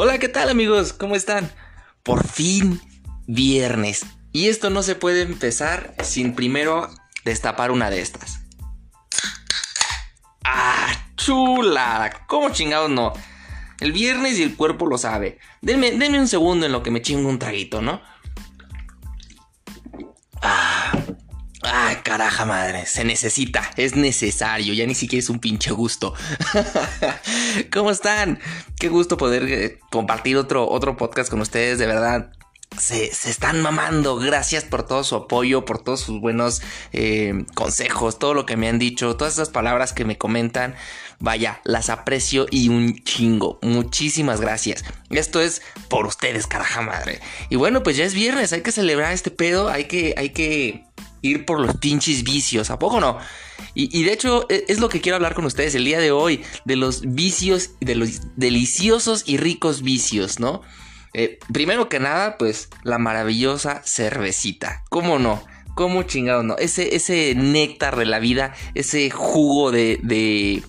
Hola, ¿qué tal amigos? ¿Cómo están? Por fin, viernes. Y esto no se puede empezar sin primero destapar una de estas. ¡Ah, chula! ¿Cómo chingados no? El viernes y el cuerpo lo sabe. Denme, denme un segundo en lo que me chingo un traguito, ¿no? Ah, Ay, caraja madre, se necesita, es necesario, ya ni siquiera es un pinche gusto. ¿Cómo están? Qué gusto poder eh, compartir otro, otro podcast con ustedes, de verdad. Se, se, están mamando. Gracias por todo su apoyo, por todos sus buenos eh, consejos, todo lo que me han dicho, todas esas palabras que me comentan. Vaya, las aprecio y un chingo. Muchísimas gracias. Esto es por ustedes, caraja madre. Y bueno, pues ya es viernes, hay que celebrar este pedo, hay que, hay que ir por los pinches vicios, ¿a poco no? Y, y, de hecho e, es lo que quiero hablar con ustedes el día de hoy, de los vicios, de los deliciosos y ricos vicios, ¿no? Eh, primero que nada, pues la maravillosa cervecita, ¿cómo no? ¿Cómo chingado no? Ese, ese néctar de la vida, ese jugo de, de,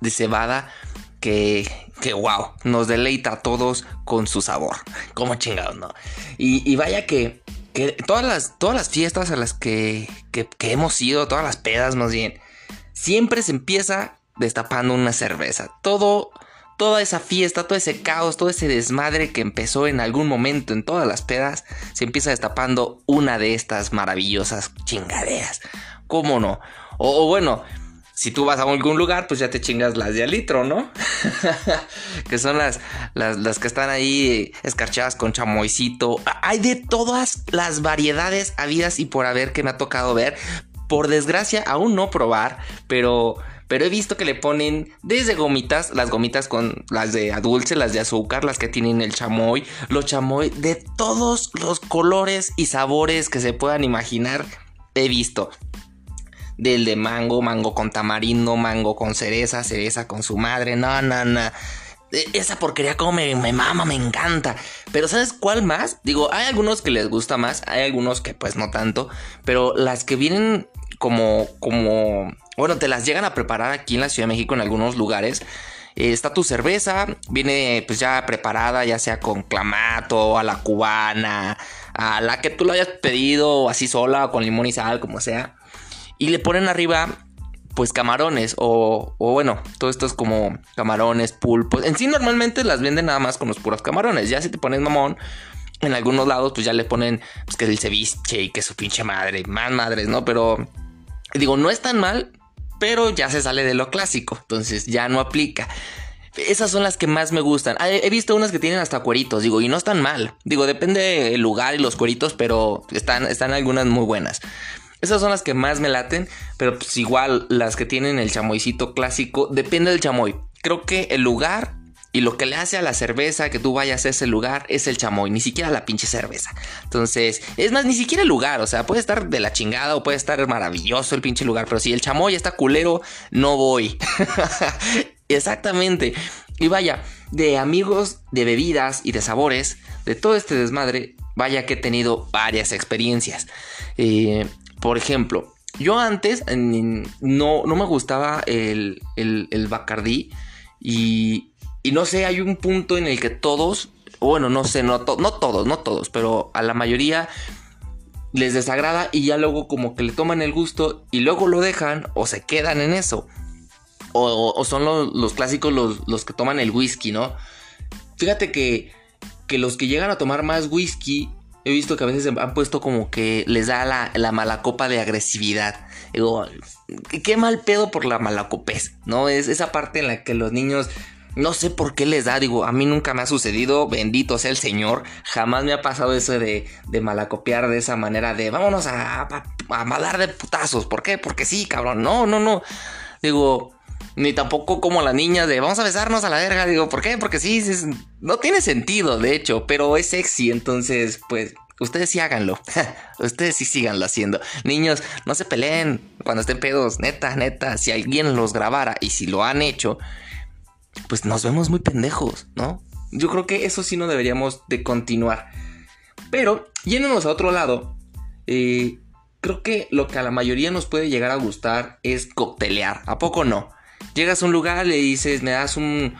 de cebada que, que wow, nos deleita a todos con su sabor. ¿Cómo chingados no? Y, y vaya que todas las, todas las fiestas a las que, que, hemos ido, todas las pedas más bien, siempre se empieza destapando una cerveza. Todo, toda esa fiesta, todo ese caos, todo ese desmadre que empezó en algún momento en todas las pedas, se empieza destapando una de estas maravillosas chingaderas. ¿Cómo no? O bueno, si tú vas a algún lugar, pues ya te chingas las de al litro, ¿no? que son las, las, las, que están ahí escarchadas con chamoycito. Hay de todas las variedades habidas y por haber que me ha tocado ver. Por desgracia, aún no probar, pero... Pero he visto que le ponen desde gomitas, las gomitas con las de dulce, las de azúcar, las que tienen el chamoy, los chamoy, de todos los colores y sabores que se puedan imaginar, he visto del de mango, mango con tamarindo, mango con cereza, cereza con su madre, no, no, no. Esa porquería como me, me, mama, me encanta. Pero ¿sabes cuál más? Digo, hay algunos que les gusta más, hay algunos que pues no tanto, pero las que vienen como, como, bueno, te las llegan a preparar aquí en la Ciudad de México en algunos lugares. Eh, está tu cerveza, viene pues ya preparada, ya sea con clamato, a la cubana, a la que tú lo hayas pedido, así sola, con limón y sal, como sea y le ponen arriba pues camarones o, o, bueno, todo esto es como camarones, pulpos. En sí normalmente las venden nada más con los puros camarones. Ya si te pones mamón, en algunos lados pues ya le ponen pues que el ceviche y que su pinche madre, más madres, ¿no? Pero digo, no es tan mal, pero ya se sale de lo clásico, entonces ya no aplica. Esas son las que más me gustan. He visto unas que tienen hasta cueritos, digo, y no están mal. Digo, depende el lugar y los cueritos, pero están, están algunas muy buenas. Esas son las que más me laten, pero pues igual las que tienen el chamoycito clásico, depende del chamoy. Creo que el lugar y lo que le hace a la cerveza que tú vayas a ese lugar es el chamoy, ni siquiera la pinche cerveza. Entonces, es más, ni siquiera el lugar, o sea, puede estar de la chingada o puede estar maravilloso el pinche lugar, pero si el chamoy está culero, no voy. Exactamente. Y vaya, de amigos, de bebidas y de sabores, de todo este desmadre, vaya que he tenido varias experiencias. Eh, por ejemplo, yo antes no, no me gustaba el, el, el Bacardí y, y, no sé, hay un punto en el que todos, bueno, no sé, no, no todos, no todos, pero a la mayoría les desagrada y ya luego como que le toman el gusto y luego lo dejan o se quedan en eso. O, o son los, los clásicos los, los, que toman el whisky, ¿no? Fíjate que, que los que llegan a tomar más whisky he visto que a veces han puesto como que les da la, la mala copa de agresividad. Digo, qué mal pedo por la malacopez, ¿no? Es esa parte en la que los niños no sé por qué les da, digo, a mí nunca me ha sucedido, bendito sea el Señor, jamás me ha pasado eso de, de malacopiar de esa manera de vámonos a, a, a dar de putazos, ¿por qué? Porque sí, cabrón, no, no, no, digo, ni tampoco como la niña de vamos a besarnos a la verga. Digo, ¿por qué? Porque sí, es, no tiene sentido, de hecho, pero es sexy. Entonces, pues, ustedes sí háganlo. ustedes sí síganlo haciendo. Niños, no se peleen cuando estén pedos. Neta, neta, si alguien los grabara y si lo han hecho, pues nos vemos muy pendejos, ¿no? Yo creo que eso sí no deberíamos de continuar. Pero, yéndonos a otro lado, eh, creo que lo que a la mayoría nos puede llegar a gustar es coctelear. ¿A poco no? Llegas a un lugar, le dices, me das un,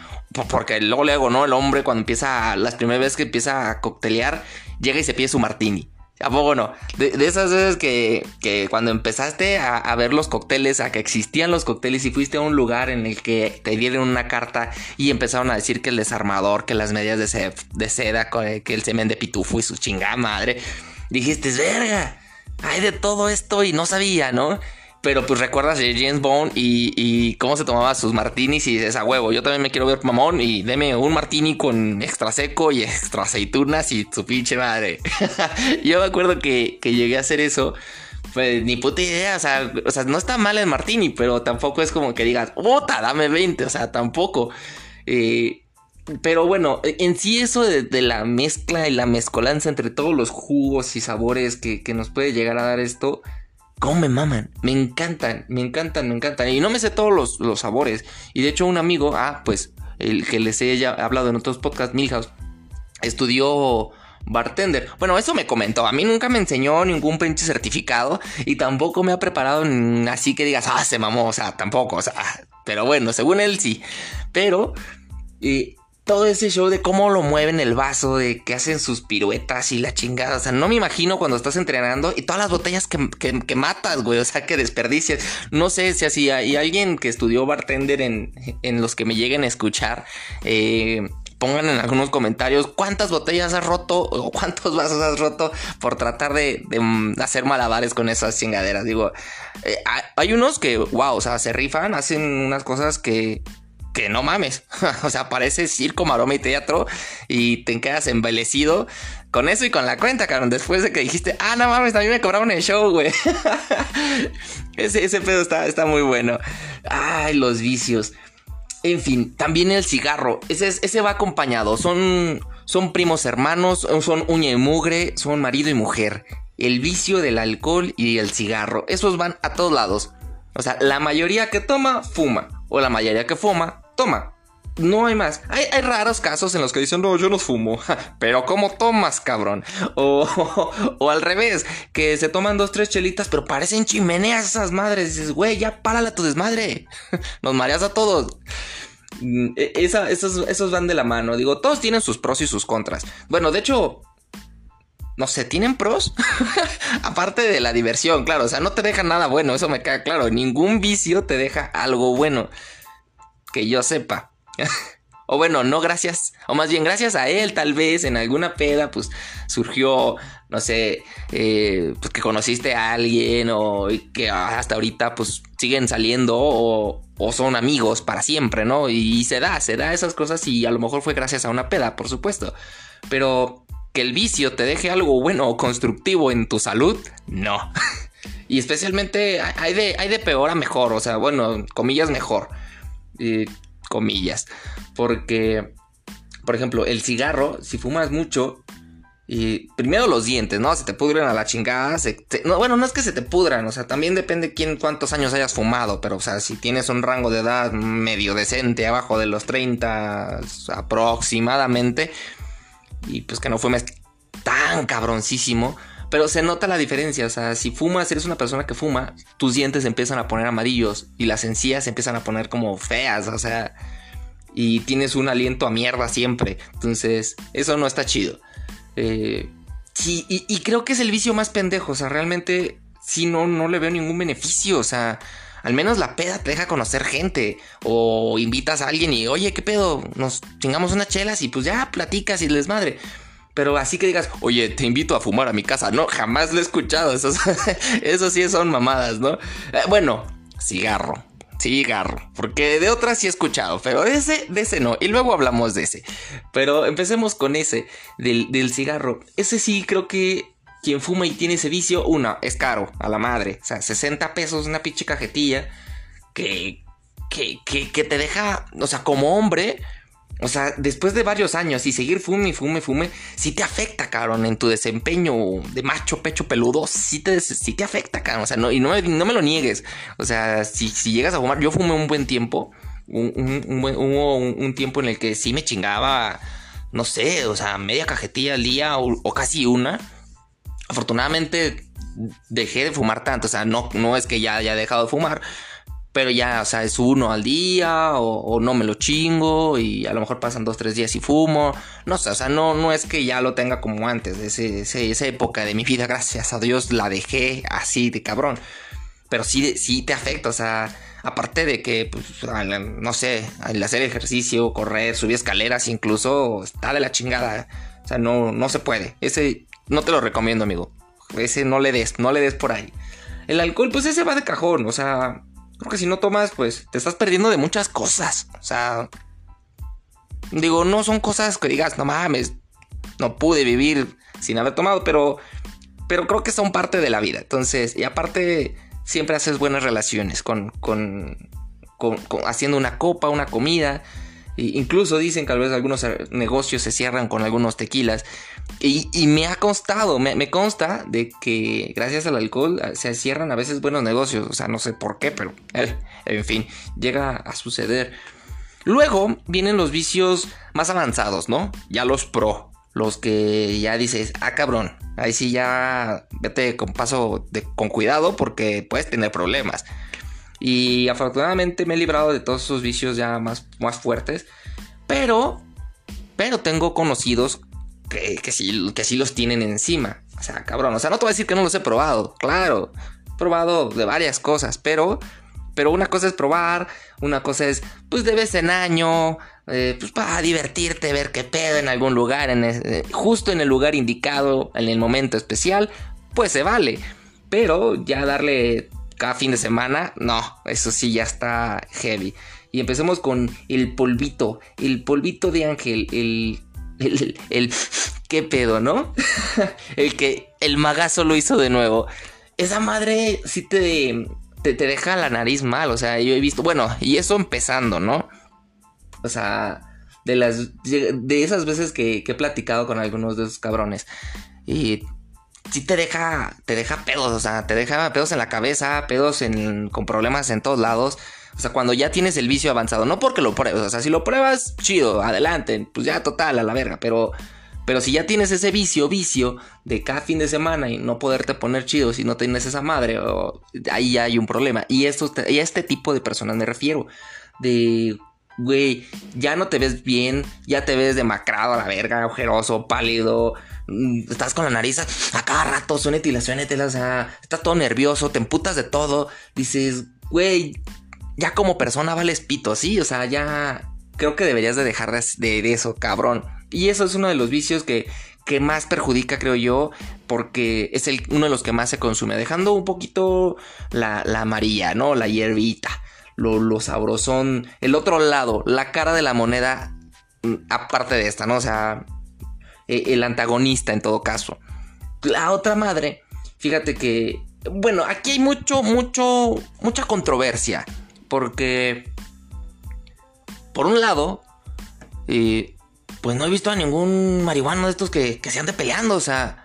Porque luego, luego, ¿no? El hombre cuando empieza, las primeras veces que empieza a coctelear, llega y se pide su martini. ¿A poco no? De, esas veces que, que cuando empezaste a, ver los cócteles, a que existían los cócteles y fuiste a un lugar en el que te dieron una carta y empezaron a decir que el desarmador, que las medias de, de seda, que el semen de pitufo y su chingada madre. Dijiste, verga, hay de todo esto y no sabía, ¿no? Pero pues recuerdas de James Bond y, cómo se tomaba sus martinis y dices, a huevo, yo también me quiero ver mamón y deme un martini con extra seco y extra aceitunas y su pinche madre. yo me acuerdo que, llegué a hacer eso. Pues ni puta idea, o sea, no está mal el martini, pero tampoco es como que digas, puta, dame 20, o sea, tampoco. Eh, pero bueno, en sí eso de, la mezcla y la mezcolanza entre todos los jugos y sabores que, que nos puede llegar a dar esto, ¿Cómo me maman? Me encantan, me encantan, me encantan. Y no me sé todos los, sabores. Y de hecho un amigo, ah, pues el que les he hablado en otros podcasts, Milhouse, estudió bartender. Bueno, eso me comentó. A mí nunca me enseñó ningún pinche certificado y tampoco me ha preparado así que digas, ah, se mamó, o sea, tampoco, o sea, pero bueno, según él sí. Pero eh, todo ese show de cómo lo mueven el vaso, de que hacen sus piruetas y la chingada. O sea, no me imagino cuando estás entrenando y todas las botellas que, matas, güey. O sea, que desperdicias. No sé si así hay alguien que estudió bartender en, en los que me lleguen a escuchar. Eh, pongan en algunos comentarios cuántas botellas has roto o cuántos vasos has roto por tratar de, mm, hacer malabares con esas chingaderas. Digo, eh, hay unos que, wow, o sea, se rifan, hacen unas cosas que que no mames. o sea, parece circo, maroma y teatro y te quedas embelecido con eso y con la cuenta, cabrón. Después de que dijiste, ah, no mames, a mí me cobraron el show, güey. ese, pedo está, muy bueno. Ay, los vicios. En fin, también el cigarro. Ese, ese va acompañado. Son, son primos hermanos, son uña y mugre, son marido y mujer. El vicio del alcohol y el cigarro. Esos van a todos lados. O sea, la mayoría que toma, fuma. O la mayoría que fuma, toma. No hay más. Hay, raros casos en los que dicen, no, yo no fumo. pero ¿cómo tomas, cabrón? O, al revés, que se toman dos, tres chelitas, pero parecen chimeneas esas madres. Dices, güey, ya párala tu desmadre. Nos mareas a todos. Mm, e, esos, esos van de la mano. Digo, todos tienen sus pros y sus contras. Bueno, de hecho, no sé, tienen pros. Aparte de la diversión, claro, o sea, no te deja nada bueno, eso me queda claro. Ningún vicio te deja algo bueno. Que yo sepa. o bueno, no gracias, o más bien gracias a él, tal vez en alguna peda, pues surgió, no sé, eh, pues que conociste a alguien o que hasta ahorita pues siguen saliendo o, son amigos para siempre, ¿no? Y se da, se da esas cosas y a lo mejor fue gracias a una peda, por supuesto. Pero que el vicio te deje algo bueno o constructivo en tu salud, no. y especialmente hay de, hay de peor a mejor, o sea, bueno, comillas mejor. Comillas. Porque, por ejemplo, el cigarro, si fumas mucho, y primero los dientes, ¿no? Se te pudren a la chingada. no, bueno, no es que se te pudran, o sea, también depende quién, cuántos años hayas fumado, pero, o sea, si tienes un rango de edad medio decente, abajo de los 30 aproximadamente, y pues que no fumes tan cabroncísimo. Pero se nota la diferencia, o sea, si fumas, eres una persona que fuma, tus dientes empiezan a poner amarillos y las encías se empiezan a poner como feas, o sea, y tienes un aliento a mierda siempre. Entonces, eso no está chido. Eh, sí, y, creo que es el vicio más pendejo, o sea, realmente, sí, no, no le veo ningún beneficio, o sea, al menos la peda te deja conocer gente. O invitas a alguien y, oye, ¿qué pedo? Nos chingamos unas chelas y pues ya platicas y les madre. Pero así que digas, oye, te invito a fumar a mi casa. No, jamás lo he escuchado. Eso, sí son mamadas, ¿no? Eh, bueno, cigarro. Cigarro. Porque de otras sí he escuchado. Pero de ese, de ese no. Y luego hablamos de ese. Pero empecemos con ese, del, del cigarro. Ese sí creo que quien fuma y tiene ese vicio, una, es caro, a la madre. O sea, 60 pesos una pinche cajetilla que, que, que, te deja, o sea, como hombre, o sea, después de varios años y seguir fume fume, fume, sí te afecta, cabrón, en tu desempeño de macho, pecho peludo, sí te, te afecta, cabrón. O sea, no, y no, me lo niegues. O sea, si, si llegas a fumar, yo fumé un buen tiempo, un, un, un, un, tiempo en el que sí me chingaba, no sé, o sea, media cajetilla al día o casi una afortunadamente dejé de fumar tanto, o sea, no, no es que ya haya dejado de fumar, pero ya, o sea, es uno al día o, no me lo chingo y a lo mejor pasan dos, tres días y fumo. No sé, o sea, no, no es que ya lo tenga como antes, ese, esa época de mi vida, gracias a Dios, la dejé así de cabrón. Pero sí, sí te afecta, o sea, aparte de que, pues, no sé, al hacer ejercicio, correr, subir escaleras, incluso está de la chingada. O sea, no, no se puede. Ese no te lo recomiendo, amigo. Ese no le des, no le des por ahí. El alcohol, pues ese va de cajón, o sea, Creo que si no tomas, pues te estás perdiendo de muchas cosas. O sea, digo, no son cosas que digas, no mames, no pude vivir sin haber tomado, pero, pero creo que son parte de la vida. Entonces, y aparte, siempre haces buenas relaciones con, con, con, haciendo una copa, una comida. incluso dicen que a veces algunos negocios se cierran con algunos tequilas. Y, me ha constado, me, consta de que gracias al alcohol ah, se cierran a veces buenos negocios. O sea, no sé por qué, pero en fin, llega a suceder. Luego vienen los vicios más avanzados, ¿no? Ya los pro. Los que ya dices, ah, cabrón, ahí sí ya vete con paso de, con cuidado porque puedes tener problemas. Y afortunadamente me he librado de todos esos vicios ya más, más fuertes. Pero, pero tengo conocidos que, que, sí, que los tienen encima. O sea, cabrón, o sea, no te voy a decir que no los he probado, claro, he probado de varias cosas, pero, pero una cosa es probar, una cosa es, pues de vez en año, eh, pues para divertirte, ver qué pedo en algún lugar, en eh, justo en el lugar indicado, en el momento especial, pues se vale. Pero ya darle cada fin de semana, no, eso sí ya está heavy. Y empecemos con el polvito, el polvito de ángel, el el, qué pedo, ¿no? el que el magazo lo hizo de nuevo. Esa madre sí te, te, deja la nariz mal, o sea, yo he visto, bueno, y eso empezando, ¿no? O sea, de las de esas veces que, he platicado con algunos de esos cabrones y sí te deja te deja pedos, o sea, te deja pedos en la cabeza, pedos en, con problemas en todos lados. O sea, cuando ya tienes el vicio avanzado, no porque lo pruebes, o sea, si lo pruebas, chido, adelante, pues ya total, a la verga, pero, pero si ya tienes ese vicio, vicio de cada fin de semana y no poderte poner chido si no tienes esa madre, ahí ya hay un problema. Y, esto, y a este tipo de personas me refiero, de, güey, ya no te ves bien, ya te ves demacrado a la verga, ojeroso, pálido, mm, estás con la nariz a, cada rato, suénetela, suénetela, o sea, estás todo nervioso, te emputas de todo, dices, güey, ya como persona vales pito, sí, o sea, ya creo que deberías de dejar de, eso, cabrón. Y eso es uno de los vicios que, que más perjudica, creo yo, porque es el, uno de los que más se consume, dejando un poquito la, la amarilla, ¿no? La hierbita, lo, lo sabrosón, el otro lado, la cara de la moneda, mm, aparte de esta, ¿no? O sea, e, el antagonista en todo caso. La otra madre, fíjate que, bueno, aquí hay mucho, mucho, mucha controversia. Porque, por un lado, eh, pues no he visto a ningún marihuano de estos que, se ande peleando, o sea.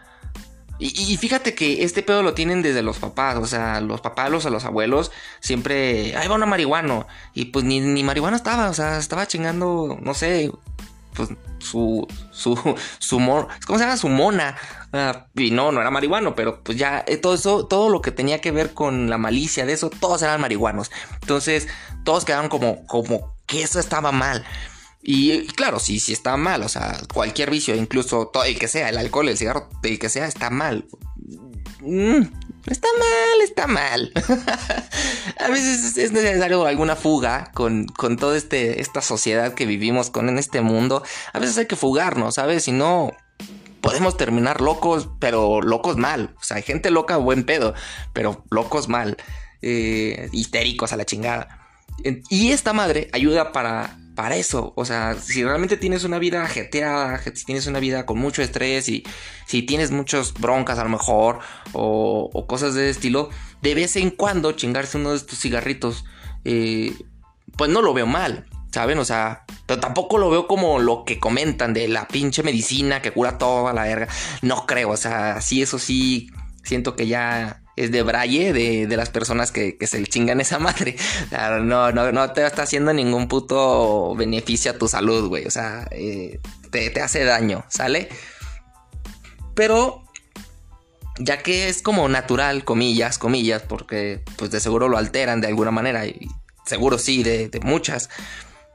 Y, fíjate que este pedo lo tienen desde los papás, o sea, los papás, los, a los abuelos, siempre, ahí va una marihuano. Y pues ni, ni marihuana estaba, o sea, estaba chingando, no sé, pues su, su, su, ¿cómo se llama? Su mona. Ah, y no, no era marihuano, pero pues ya eh, todo eso, todo lo que tenía que ver con la malicia de eso, todos eran marihuanos. Entonces, todos quedaron como, como que eso estaba mal. Y claro, sí, sí está mal. O sea, cualquier vicio, incluso todo el que sea, el alcohol, el cigarro, el que sea, está mal. Mm, está mal, está mal. a veces es necesario alguna fuga con, con toda este, esta sociedad que vivimos con en este mundo. A veces hay que fugarnos, ¿sabes? Si no, podemos terminar locos, pero locos mal. O sea, hay gente loca, buen pedo, pero locos mal. Eh, histéricos a la chingada. Y esta madre ayuda para, para eso. O sea, si realmente tienes una vida ajetreada, si tienes una vida con mucho estrés y si tienes muchas broncas a lo mejor o, cosas de ese estilo, de vez en cuando chingarse uno de estos cigarritos, eh, pues no lo veo mal. ¿Saben? O sea, pero tampoco lo veo como lo que comentan de la pinche medicina que cura toda la verga. No creo, o sea, sí, eso sí, siento que ya es de braille de, las personas que, se le chingan esa madre. no, no, no te está haciendo ningún puto beneficio a tu salud, güey. O sea, eh, te, hace daño, ¿sale? Pero ya que es como natural, comillas, comillas, porque pues de seguro lo alteran de alguna manera, y seguro sí, de, muchas,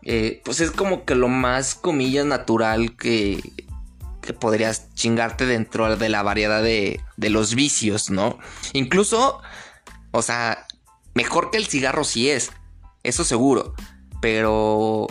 eh, pues es como que lo más, comillas, natural que, que podrías chingarte dentro de la variedad de, de los vicios, ¿no? Incluso, o sea, mejor que el cigarro sí es, eso seguro, pero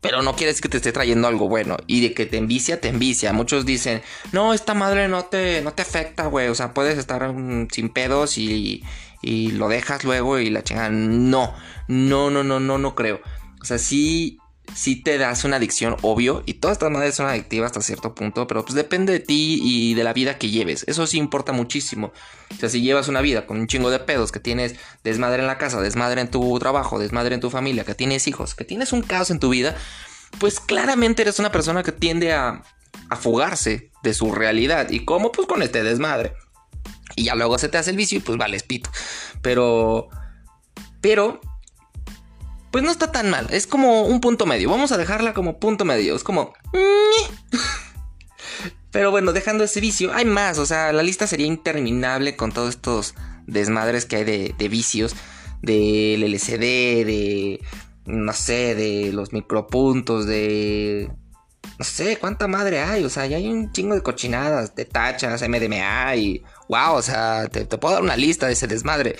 pero no quiere decir que te esté trayendo algo bueno. Y de que te envicia, te envicia. Muchos dicen, no, esta madre no te, no te afecta, güey. O sea, puedes estar mm, sin pedos y, y lo dejas luego y la chingada. No, no, no, no, no, no creo. O sea, sí, sí te das una adicción, obvio, y todas estas madres son adictivas hasta cierto punto, pero pues depende de ti y de la vida que lleves. Eso sí importa muchísimo. O sea, si llevas una vida con un chingo de pedos, que tienes desmadre en la casa, desmadre en tu trabajo, desmadre en tu familia, que tienes hijos, que tienes un caos en tu vida, pues claramente eres una persona que tiende a, a fugarse de su realidad. ¿Y cómo? Pues con este desmadre. Y ya luego se te hace el vicio y pues vale, pito. Pero... Pero pues no está tan mal. Es como un punto medio. Vamos a dejarla como punto medio. Es como... Pero bueno, dejando ese vicio, hay más. O sea, la lista sería interminable con todos estos desmadres que hay de, vicios. Del LCD, de... No sé, de los micropuntos, de... No sé, cuánta madre hay. O sea, ya hay un chingo de cochinadas, de tachas, MDMA y... Wow, o sea, te, te puedo dar una lista de ese desmadre.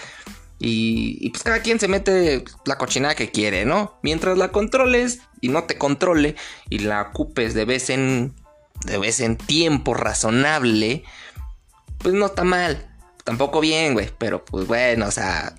Y, pues cada quien se mete la cochinada que quiere, ¿no? Mientras la controles y no te controle y la ocupes de vez en, de vez en tiempo razonable, pues no está mal. Tampoco bien, güey, pero pues bueno, o sea,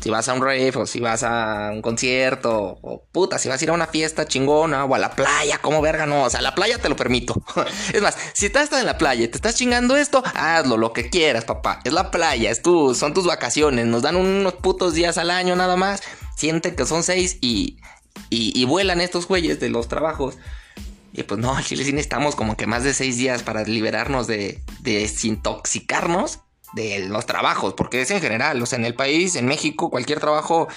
si vas a un rave o si vas a un concierto o puta, si vas a ir a una fiesta chingona o a la playa, como verga, no, o sea, la playa te lo permito. es más, si estás en la playa y te estás chingando esto, hazlo, lo que quieras, papá. Es la playa, es tu, son tus vacaciones, nos dan unos putos días al año nada más. Sienten que son seis y, y, vuelan estos güeyes de los trabajos. Y pues no, Chile sí necesitamos como que más de seis días para liberarnos de, de desintoxicarnos de los trabajos, porque es en general, o sea, en el país, en México, cualquier trabajo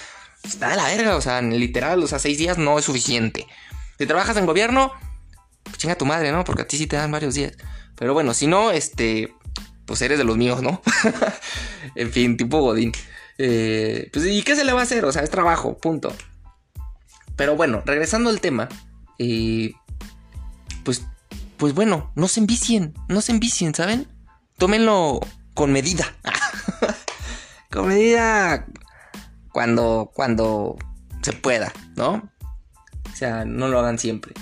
está de la verga, o sea, literal, o sea, seis días no es suficiente. Si trabajas en gobierno, pues chinga tu madre, ¿no? Porque a ti sí te dan varios días. Pero bueno, si no, este, pues eres de los míos, ¿no? en fin, tipo Godín. Eh, pues, ¿y qué se le va a hacer? O sea, es trabajo, punto. Pero bueno, regresando al tema, eh, pues, pues bueno, no se envicien, no se envicien, ¿saben? Tómenlo con medida. con medida cuando, cuando se pueda, ¿no? O sea, no lo hagan siempre.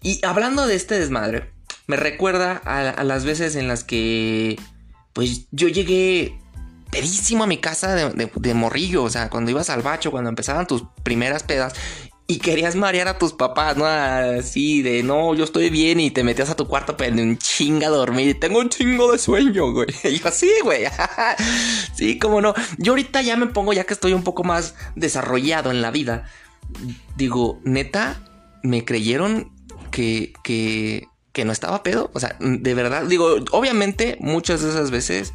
Y hablando de este desmadre, me recuerda a, las veces en las que, pues yo llegué pedísimo a mi casa de, de, morrillo, o sea, cuando ibas al bacho, cuando empezaban tus primeras pedas, y querías marear a tus papás, ¿no? Así de, no, yo estoy bien y te metías a tu cuarto pero un chinga a dormir tengo un chingo de sueño, güey. Y yo, sí, güey. sí, cómo no. Yo ahorita ya me pongo, ya que estoy un poco más desarrollado en la vida, digo, neta, me creyeron que, que, que no estaba pedo. O sea, de verdad, digo, obviamente muchas de esas veces,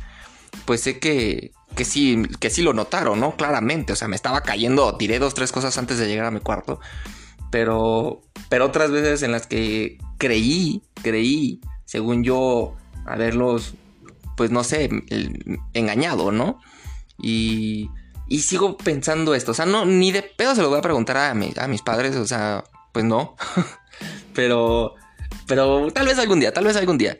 pues sé que, que sí, que sí lo notaron, ¿no? Claramente, o sea, me estaba cayendo, tiré dos, tres cosas antes de llegar a mi cuarto, pero, pero otras veces en las que creí, creí, según yo, haberlos, pues no sé, engañado, ¿no? Y, y sigo pensando esto, o sea, no, ni de pedo se lo voy a preguntar a, a mis padres, o sea, pues no, pero, pero tal vez algún día, tal vez algún día.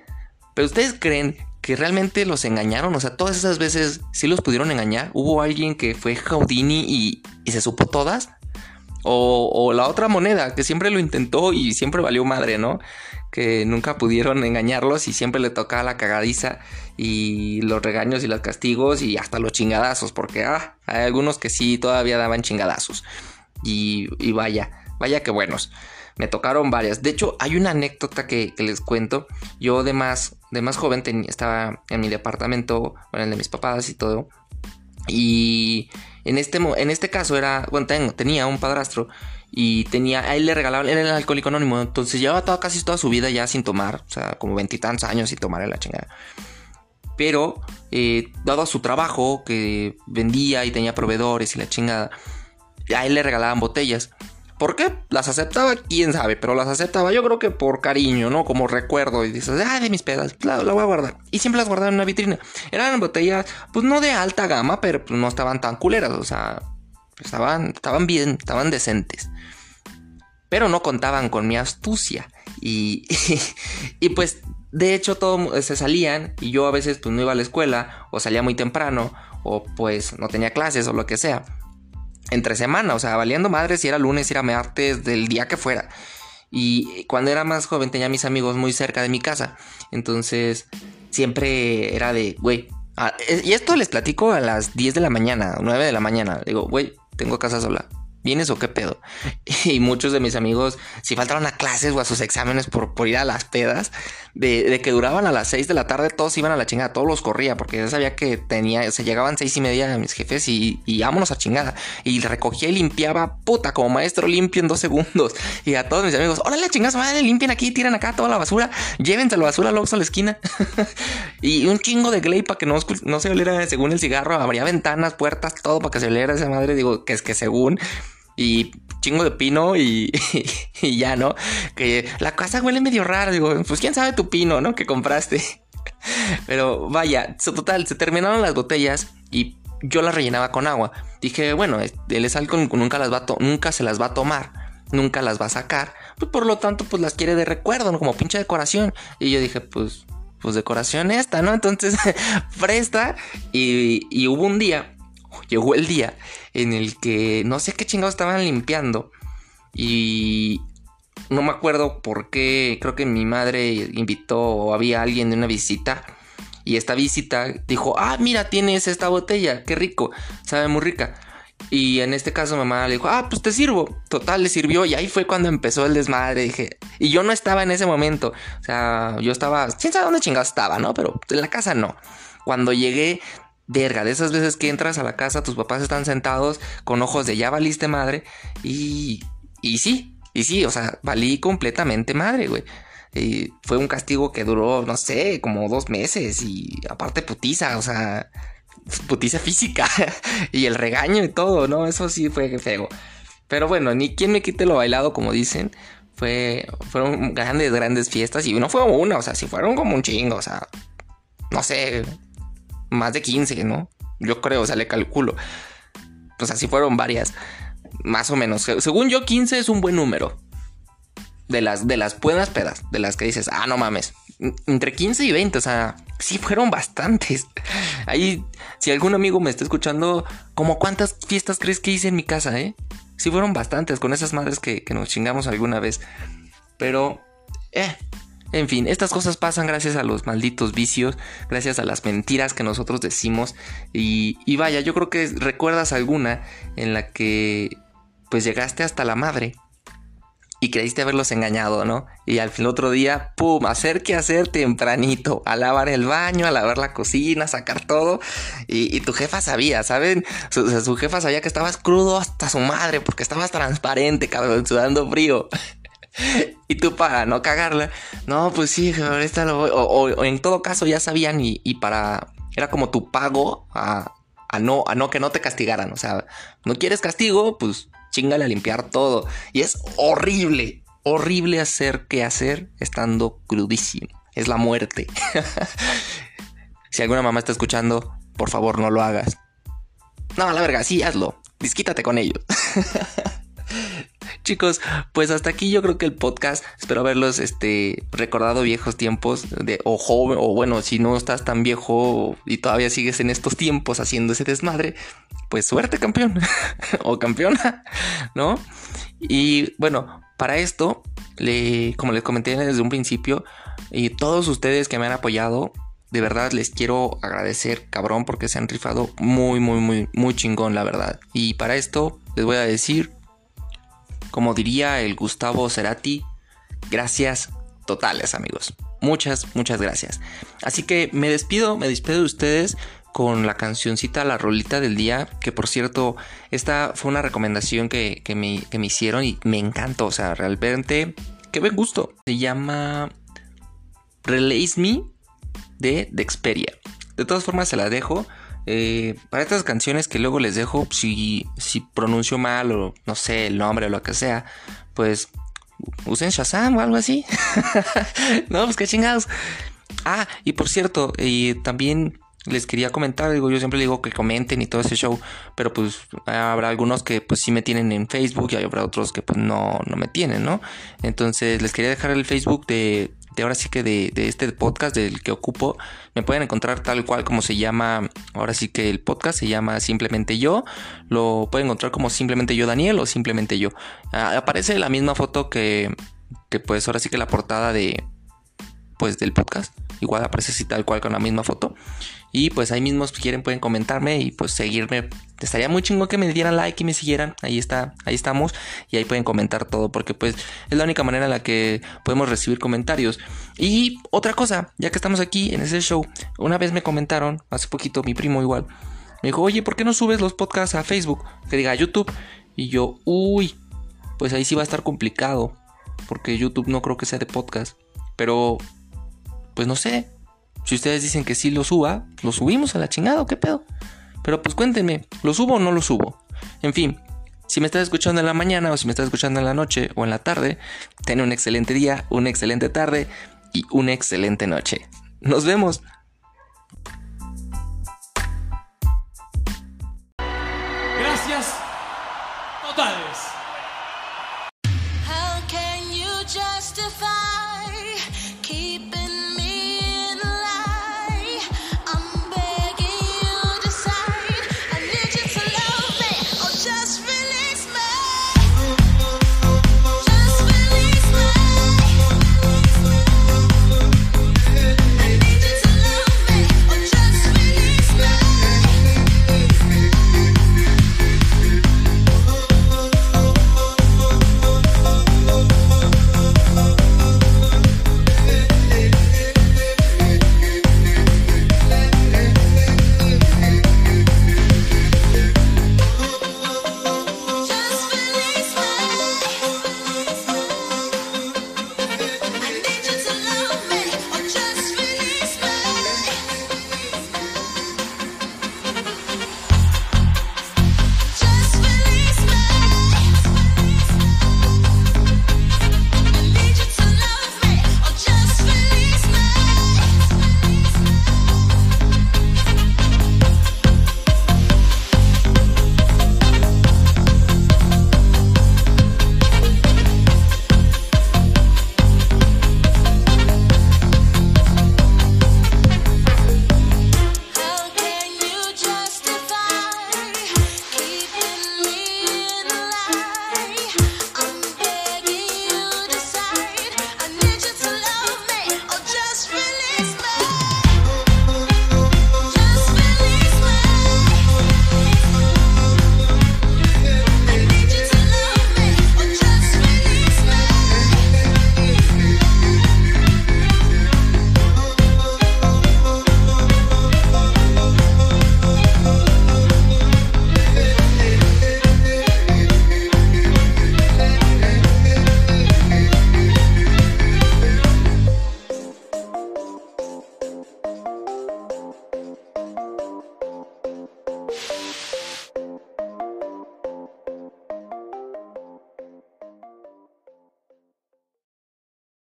Pero ustedes creen que realmente los engañaron. O sea, todas esas veces sí los pudieron engañar. Hubo alguien que fue Houdini y, se supo todas. O, o, la otra moneda, que siempre lo intentó y siempre valió madre, ¿no? Que nunca pudieron engañarlos y siempre le tocaba la cagadiza y los regaños y los castigos y hasta los chingadazos, porque ah, hay algunos que sí todavía daban chingadazos. Y, y vaya, vaya que buenos me tocaron varias. De hecho, hay una anécdota que, les cuento. Yo de más, de más joven estaba en mi departamento, bueno, el de mis papás y todo. Y en este, en este caso era, bueno, tenía un padrastro y tenía, a él le regalaban, era el alcohólico anónimo, entonces llevaba toda, casi toda su vida ya sin tomar, o sea, como veintitantos años sin tomar la chingada. Pero, eh, dado a su trabajo, que vendía y tenía proveedores y la chingada, a él le regalaban botellas. ¿Por qué? Las aceptaba, quién sabe, pero las aceptaba yo creo que por cariño, ¿no? Como recuerdo y dices, ah, de mis pedas, la, la voy a guardar. Y siempre las guardaba en una vitrina. Eran botellas, pues no de alta gama, pero pues no estaban tan culeras, o sea, estaban, estaban bien, estaban decentes. Pero no contaban con mi astucia. Y, y, pues de hecho todos se salían y yo a veces pues no iba a la escuela o salía muy temprano o pues no tenía clases o lo que sea. Entre semana, o sea, valiendo madre si era lunes, si era martes, del día que fuera. Y cuando era más joven tenía mis amigos muy cerca de mi casa. Entonces siempre era de, güey. y esto les platico a las 10 de la mañana, 9 de la mañana. Digo, güey, tengo casa sola. ¿Vienes o qué pedo? Y muchos de mis amigos, si faltaban a clases o a sus exámenes por, por ir a las pedas, de, que duraban a las 6 de la tarde, todos iban a la chingada, todos los corría, porque ya sabía que tenía, se llegaban seis y media mis jefes y, y vámonos a chingada. Y recogía y limpiaba, puta, como maestro limpio en dos segundos. Y a todos mis amigos, órale, chingados, madre, limpien aquí, tiran acá toda la basura, llévense la basura luego a la esquina. y un chingo de glay para que no, no se oliera según el cigarro, abría ventanas, puertas, todo para que se oliera esa madre. Digo, que es que según y chingo de pino y, ya, ¿no? Que la casa huele medio raro, digo, pues quién sabe tu pino, ¿no? Que compraste. Pero vaya, total, se terminaron las botellas y yo las rellenaba con agua. Dije, bueno, el sal nunca, las va nunca se las va a tomar, nunca las va a sacar. Pues por lo tanto, pues las quiere de recuerdo. Como pinche decoración. Y yo dije, pues, pues decoración esta, ¿no? Entonces, presta. Y, y hubo un día llegó el día en el que no sé qué chingados estaban limpiando y no me acuerdo por qué, creo que mi madre invitó o había alguien de una visita y esta visita dijo, ah, mira, tienes esta botella, qué rico, sabe muy rica. Y en este caso mamá le dijo, ah, pues te sirvo. Total, le sirvió y ahí fue cuando empezó el desmadre. Dije, y yo no estaba en ese momento. O sea, yo estaba, quién sabe dónde chingados estaba, ¿no? Pero en la casa no. Cuando llegué, verga, de esas veces que entras a la casa, tus papás están sentados con ojos de ya valiste madre. Y, y sí, y sí, o sea, valí completamente madre, güey. Y fue un castigo que duró, no sé, como dos meses. Y aparte putiza, o sea, putiza física. y el regaño y todo, ¿no? Eso sí fue feo. Pero bueno, ni quien me quite lo bailado, como dicen. Fue, fueron grandes, grandes fiestas. Y no fue una, o sea, sí fueron como un chingo, o sea, no sé, más de 15, ¿no? Yo creo, o sea, le calculo. Pues así fueron varias, más o menos. Según yo, 15 es un buen número. De las, de las buenas pedas, de las que dices, ah, no mames. Entre 15 y 20, o sea, sí fueron bastantes. Ahí, si algún amigo me está escuchando, como cuántas fiestas crees que hice en mi casa, eh? Sí fueron bastantes con esas madres que, que nos chingamos alguna vez. Pero, eh, en fin, estas cosas pasan gracias a los malditos vicios, gracias a las mentiras que nosotros decimos. Y, vaya, yo creo que recuerdas alguna en la que pues llegaste hasta la madre y creíste haberlos engañado, ¿no? Y al fin otro día, pum, hacer que hacer tempranito, a lavar el baño, a lavar la cocina, sacar todo. Y, tu jefa sabía, ¿saben? Su, su, jefa sabía que estabas crudo hasta su madre porque estabas transparente, cabrón, sudando frío. Y tú para no cagarla, no, pues sí, ahorita lo voy. O, en todo caso ya sabían y, para. Era como tu pago a, no, a no que no te castigaran. O sea, no quieres castigo, pues chingale a limpiar todo. Y es horrible, horrible hacer que hacer estando crudísimo. Es la muerte. si alguna mamá está escuchando, por favor no lo hagas. No, la verga, sí, hazlo. Disquítate con ellos. Chicos, pues hasta aquí yo creo que el podcast. Espero haberlos este, recordado viejos tiempos de o joven, o bueno, si no estás tan viejo y todavía sigues en estos tiempos haciendo ese desmadre, pues suerte, campeón o campeona, ¿no? Y bueno, para esto, le, como les comenté desde un principio, y todos ustedes que me han apoyado, de verdad les quiero agradecer, cabrón, porque se han rifado muy, muy, muy, muy chingón, la verdad. Y para esto les voy a decir como diría el Gustavo Cerati, gracias totales amigos. Muchas, muchas gracias. Así que me despido, me despido de ustedes con la cancioncita La Rolita del Día, que por cierto, esta fue una recomendación que, me, me, hicieron y me encantó, o sea, realmente, qué buen gusto. Se llama Release Me de Dexperia. De todas formas, se la dejo. Eh, para estas canciones que luego les dejo, si, si pronuncio mal o no sé el nombre o lo que sea, pues usen Shazam o algo así. no, pues qué chingados. Ah, y por cierto, y también les quería comentar, digo, yo siempre digo que comenten y todo ese show, pero pues habrá algunos que pues sí me tienen en Facebook y habrá otros que pues no, no me tienen, ¿no? Entonces les quería dejar el Facebook de, ahora sí que de, de, este podcast del que ocupo, me pueden encontrar tal cual como se llama, ahora sí que el podcast se llama Simplemente Yo, lo pueden encontrar como Simplemente Yo Daniel o Simplemente Yo. Ah, aparece la misma foto que, que pues ahora sí que la portada de, pues del podcast, igual aparece así tal cual con la misma foto. Y pues ahí mismo si quieren pueden comentarme y pues seguirme. Estaría muy chingo que me dieran like y me siguieran. Ahí está, ahí estamos. Y ahí pueden comentar todo porque pues es la única manera en la que podemos recibir comentarios. Y otra cosa, ya que estamos aquí en ese show, una vez me comentaron, hace poquito mi primo igual, me dijo, oye, ¿por qué no subes los podcasts a Facebook? Que diga a YouTube. Y yo, uy, pues ahí sí va a estar complicado. Porque YouTube no creo que sea de podcast. Pero, pues no sé, si ustedes dicen que sí lo suba, lo subimos a la chingada, ¿qué pedo? Pero pues cuéntenme, ¿lo subo o no lo subo? En fin, si me estás escuchando en la mañana o si me estás escuchando en la noche o en la tarde, ten un excelente día, una excelente tarde y una excelente noche. Nos vemos.